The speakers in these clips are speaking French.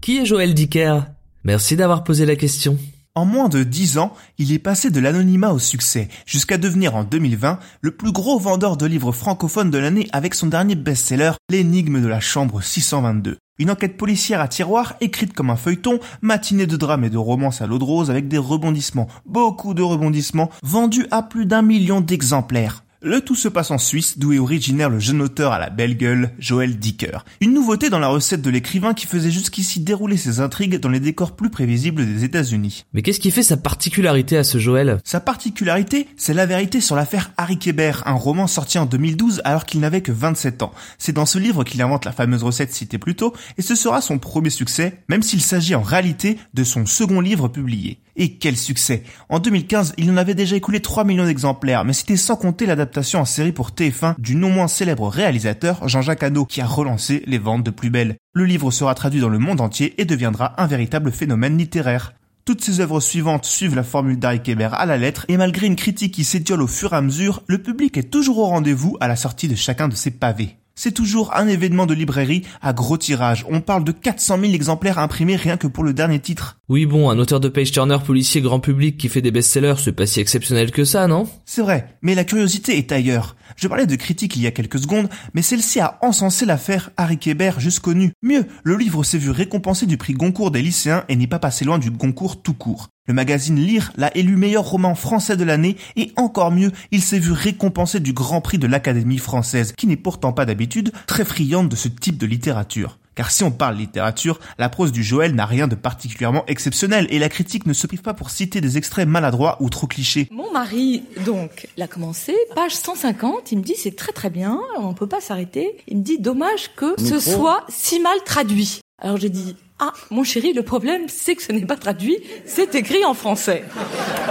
Qui est Joël Dicker? Merci d'avoir posé la question. En moins de 10 ans, il est passé de l'anonymat au succès, jusqu'à devenir en 2020 le plus gros vendeur de livres francophones de l'année avec son dernier best-seller, L'énigme de la chambre 622. Une enquête policière à tiroir, écrite comme un feuilleton, matinée de drame et de romance à l'eau de rose avec des rebondissements, beaucoup de rebondissements, vendus à plus d'un million d'exemplaires. Le tout se passe en Suisse, d'où est originaire le jeune auteur à la belle gueule, Joël Dicker. Une nouveauté dans la recette de l'écrivain qui faisait jusqu'ici dérouler ses intrigues dans les décors plus prévisibles des États-Unis. Mais qu'est-ce qui fait sa particularité à ce Joël? Sa particularité, c'est la vérité sur l'affaire Harry Kéber, un roman sorti en 2012 alors qu'il n'avait que 27 ans. C'est dans ce livre qu'il invente la fameuse recette citée plus tôt, et ce sera son premier succès, même s'il s'agit en réalité de son second livre publié. Et quel succès En 2015, il en avait déjà écoulé 3 millions d'exemplaires, mais c'était sans compter l'adaptation en série pour TF1 du non moins célèbre réalisateur Jean-Jacques Hano, qui a relancé les ventes de plus belle. Le livre sera traduit dans le monde entier et deviendra un véritable phénomène littéraire. Toutes ces œuvres suivantes suivent la formule d'Harry Kéber à la lettre, et malgré une critique qui s'étiole au fur et à mesure, le public est toujours au rendez-vous à la sortie de chacun de ses pavés. C'est toujours un événement de librairie à gros tirage. On parle de 400 000 exemplaires imprimés rien que pour le dernier titre. Oui bon, un auteur de page turner policier grand public qui fait des best-sellers, c'est pas si exceptionnel que ça, non? C'est vrai, mais la curiosité est ailleurs. Je parlais de critique il y a quelques secondes, mais celle-ci a encensé l'affaire Harry Kéber jusqu'au nu. Mieux, le livre s'est vu récompensé du prix Goncourt des lycéens et n'est pas passé loin du Goncourt tout court. Le magazine Lire l'a élu meilleur roman français de l'année et encore mieux, il s'est vu récompensé du Grand Prix de l'Académie française, qui n'est pourtant pas d'habitude très friande de ce type de littérature. Car si on parle littérature, la prose du Joël n'a rien de particulièrement exceptionnel et la critique ne se prive pas pour citer des extraits maladroits ou trop clichés. Mon mari, donc, l'a commencé, page 150, il me dit c'est très très bien, on peut pas s'arrêter. Il me dit dommage que ce soit si mal traduit. Alors j'ai dit ah, mon chéri, le problème, c'est que ce n'est pas traduit, c'est écrit en français.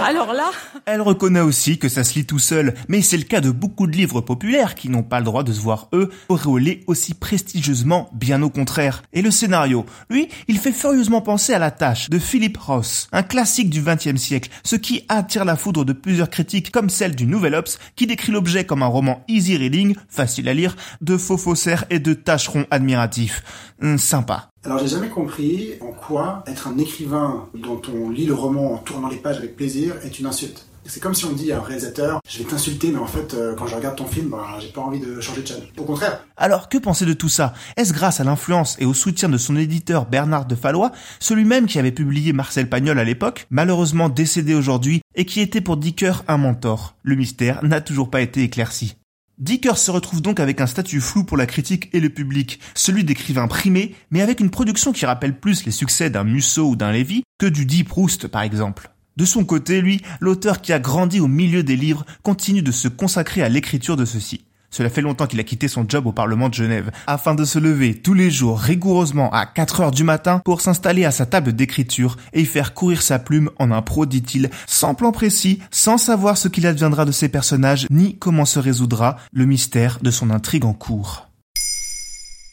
Alors là... Elle reconnaît aussi que ça se lit tout seul, mais c'est le cas de beaucoup de livres populaires qui n'ont pas le droit de se voir, eux, auréolés aussi prestigieusement, bien au contraire. Et le scénario, lui, il fait furieusement penser à La Tâche de Philip Ross, un classique du XXe siècle, ce qui attire la foudre de plusieurs critiques comme celle du Nouvel Ops, qui décrit l'objet comme un roman easy reading, facile à lire, de faux faussaires et de tâcherons admiratifs. Hum, sympa. Alors j'ai jamais compris en quoi être un écrivain dont on lit le roman en tournant les pages avec plaisir est une insulte. C'est comme si on dit à un réalisateur, je vais t'insulter, mais en fait, euh, quand je regarde ton film, bah, j'ai pas envie de changer de chaîne. Au contraire. Alors, que penser de tout ça? Est-ce grâce à l'influence et au soutien de son éditeur Bernard de Fallois, celui-même qui avait publié Marcel Pagnol à l'époque, malheureusement décédé aujourd'hui, et qui était pour Dicker un mentor? Le mystère n'a toujours pas été éclairci. Dicker se retrouve donc avec un statut flou pour la critique et le public, celui d'écrivain primé, mais avec une production qui rappelle plus les succès d'un Musso ou d'un Lévy que du Deep Proust par exemple. De son côté, lui, l'auteur qui a grandi au milieu des livres continue de se consacrer à l'écriture de ceux-ci. Cela fait longtemps qu'il a quitté son job au Parlement de Genève, afin de se lever tous les jours rigoureusement à 4 heures du matin pour s'installer à sa table d'écriture et y faire courir sa plume en un pro, dit-il, sans plan précis, sans savoir ce qu'il adviendra de ses personnages, ni comment se résoudra le mystère de son intrigue en cours.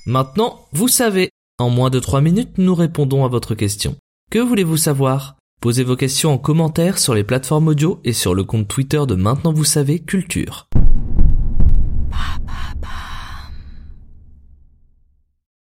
Maintenant, vous savez. En moins de 3 minutes, nous répondons à votre question. Que voulez-vous savoir? Posez vos questions en commentaire sur les plateformes audio et sur le compte Twitter de Maintenant vous savez Culture.